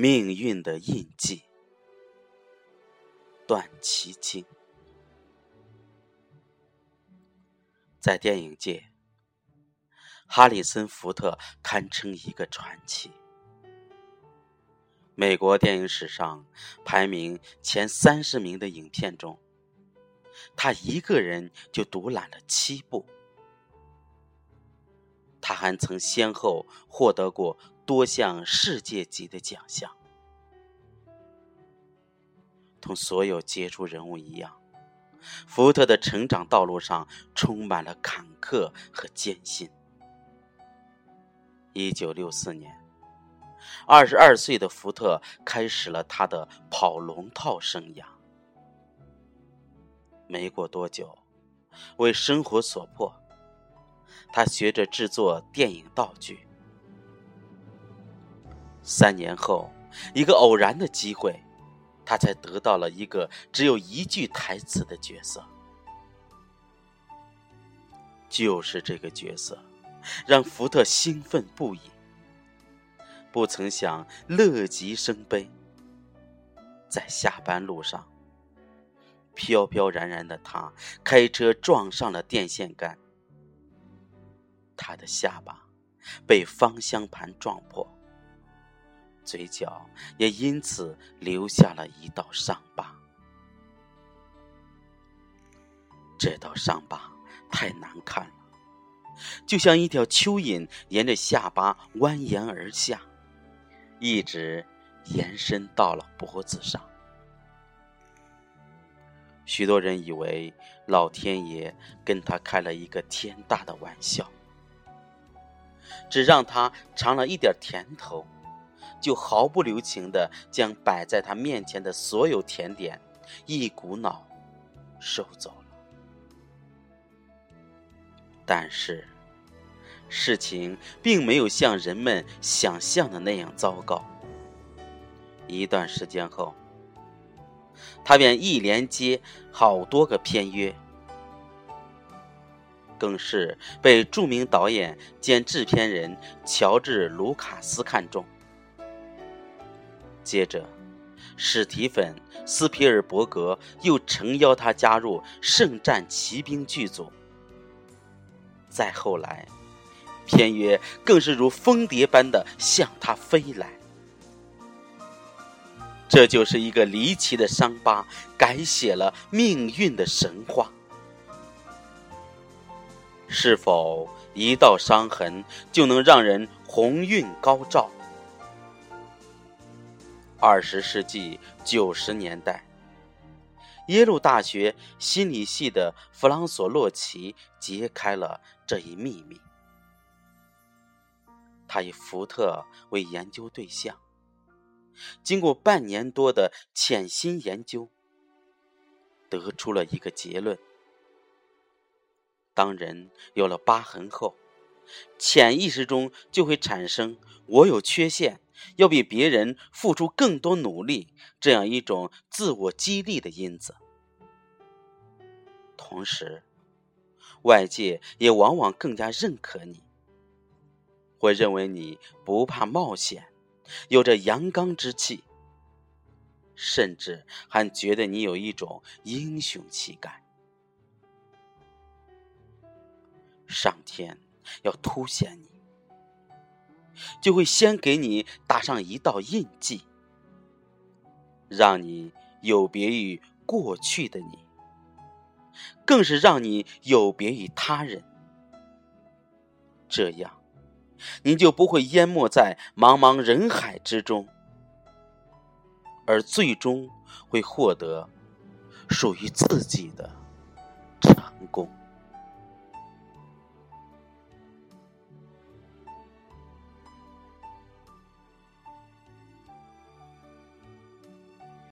命运的印记。段祺青在电影界，哈里森·福特堪称一个传奇。美国电影史上排名前三十名的影片中，他一个人就独揽了七部。他还曾先后获得过多项世界级的奖项。同所有杰出人物一样，福特的成长道路上充满了坎坷和艰辛。一九六四年，二十二岁的福特开始了他的跑龙套生涯。没过多久，为生活所迫，他学着制作电影道具。三年后，一个偶然的机会。他才得到了一个只有一句台词的角色，就是这个角色，让福特兴奋不已。不曾想，乐极生悲。在下班路上，飘飘然然的他开车撞上了电线杆，他的下巴被方向盘撞破。嘴角也因此留下了一道伤疤。这道伤疤太难看了，就像一条蚯蚓沿着下巴蜿蜒而下，一直延伸到了脖子上。许多人以为老天爷跟他开了一个天大的玩笑，只让他尝了一点甜头。就毫不留情的将摆在他面前的所有甜点一股脑收走了。但是，事情并没有像人们想象的那样糟糕。一段时间后，他便一连接好多个片约，更是被著名导演兼制片人乔治·卢卡斯看中。接着，史提芬·斯皮尔伯格又诚邀他加入《圣战骑兵》剧组。再后来，片约更是如蜂蝶般的向他飞来。这就是一个离奇的伤疤，改写了命运的神话。是否一道伤痕就能让人鸿运高照？二十世纪九十年代，耶鲁大学心理系的弗朗索·洛奇揭开了这一秘密。他以福特为研究对象，经过半年多的潜心研究，得出了一个结论：当人有了疤痕后，潜意识中就会产生“我有缺陷”。要比别人付出更多努力，这样一种自我激励的因子。同时，外界也往往更加认可你，会认为你不怕冒险，有着阳刚之气，甚至还觉得你有一种英雄气概。上天要凸显你。就会先给你打上一道印记，让你有别于过去的你，更是让你有别于他人。这样，你就不会淹没在茫茫人海之中，而最终会获得属于自己的成功。